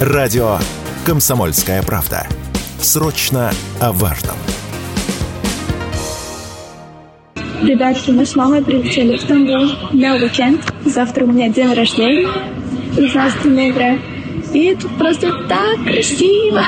Радио «Комсомольская правда». Срочно о важном. Ребятки, мы с мамой прилетели в Стамбул на уикенд. Завтра у меня день рождения, 16 ноября. И тут просто так красиво.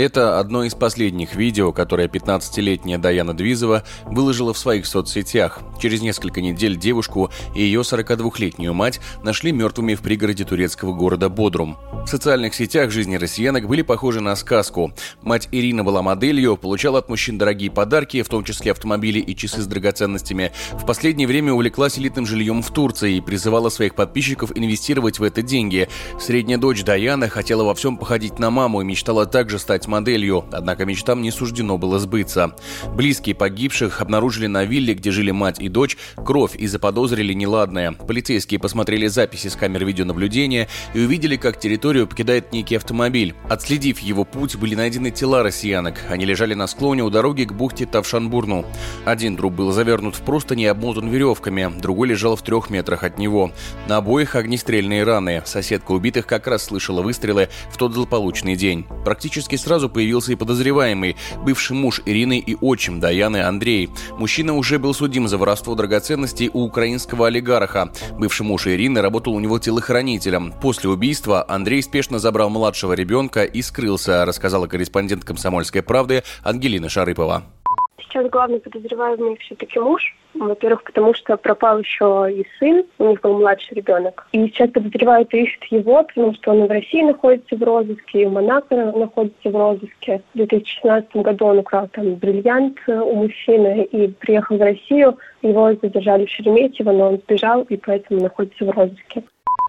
Это одно из последних видео, которое 15-летняя Даяна Двизова выложила в своих соцсетях. Через несколько недель девушку и ее 42-летнюю мать нашли мертвыми в пригороде турецкого города Бодрум. В социальных сетях жизни россиянок были похожи на сказку. Мать Ирина была моделью, получала от мужчин дорогие подарки, в том числе автомобили и часы с драгоценностями. В последнее время увлеклась элитным жильем в Турции и призывала своих подписчиков инвестировать в это деньги. Средняя дочь Даяна хотела во всем походить на маму и мечтала также стать моделью, однако мечтам не суждено было сбыться. Близкие погибших обнаружили на вилле, где жили мать и дочь, кровь и заподозрили неладное. Полицейские посмотрели записи с камер видеонаблюдения и увидели, как территорию покидает некий автомобиль. Отследив его путь, были найдены тела россиянок. Они лежали на склоне у дороги к бухте Тавшанбурну. Один труп был завернут в простыни и обмотан веревками, другой лежал в трех метрах от него. На обоих огнестрельные раны. Соседка убитых как раз слышала выстрелы в тот злополучный день. Практически сразу сразу появился и подозреваемый, бывший муж Ирины и отчим Даяны Андрей. Мужчина уже был судим за воровство драгоценностей у украинского олигарха. Бывший муж Ирины работал у него телохранителем. После убийства Андрей спешно забрал младшего ребенка и скрылся, рассказала корреспондент «Комсомольской правды» Ангелина Шарыпова. Сейчас главный подозреваемый все-таки муж. Во-первых, потому что пропал еще и сын, у них был младший ребенок. И сейчас подозревают и ищут его, потому что он и в России находится в розыске, и в Монако находится в розыске. В 2016 году он украл там бриллиант у мужчины и приехал в Россию. Его задержали в Шереметьево, но он сбежал и поэтому находится в розыске.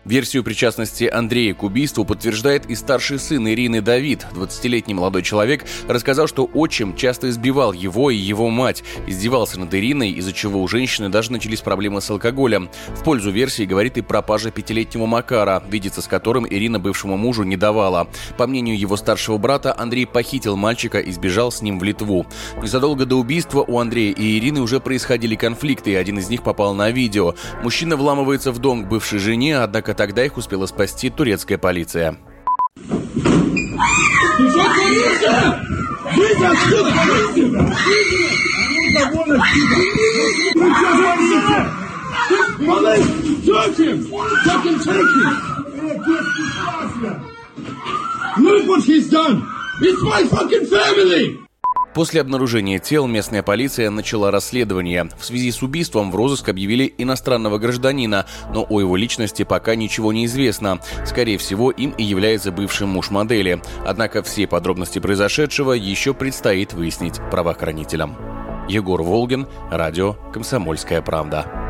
Версию причастности Андрея к убийству подтверждает и старший сын Ирины Давид. 20-летний молодой человек рассказал, что отчим часто избивал его и его мать, издевался над Ириной, из-за чего у женщины даже начались проблемы с алкоголем. В пользу версии говорит и пропажа пятилетнего Макара, видеться с которым Ирина бывшему мужу не давала. По мнению его старшего брата, Андрей похитил мальчика и сбежал с ним в Литву. Незадолго до убийства у Андрея и Ирины уже происходили конфликты, и один из них попал на видео. Мужчина вламывается в дом к бывшей жене, однако Однако тогда их успела спасти турецкая полиция. Look what he's done! It's my fucking family! После обнаружения тел местная полиция начала расследование. В связи с убийством в розыск объявили иностранного гражданина, но о его личности пока ничего не известно. Скорее всего, им и является бывший муж модели. Однако все подробности произошедшего еще предстоит выяснить правоохранителям. Егор Волгин, радио «Комсомольская правда».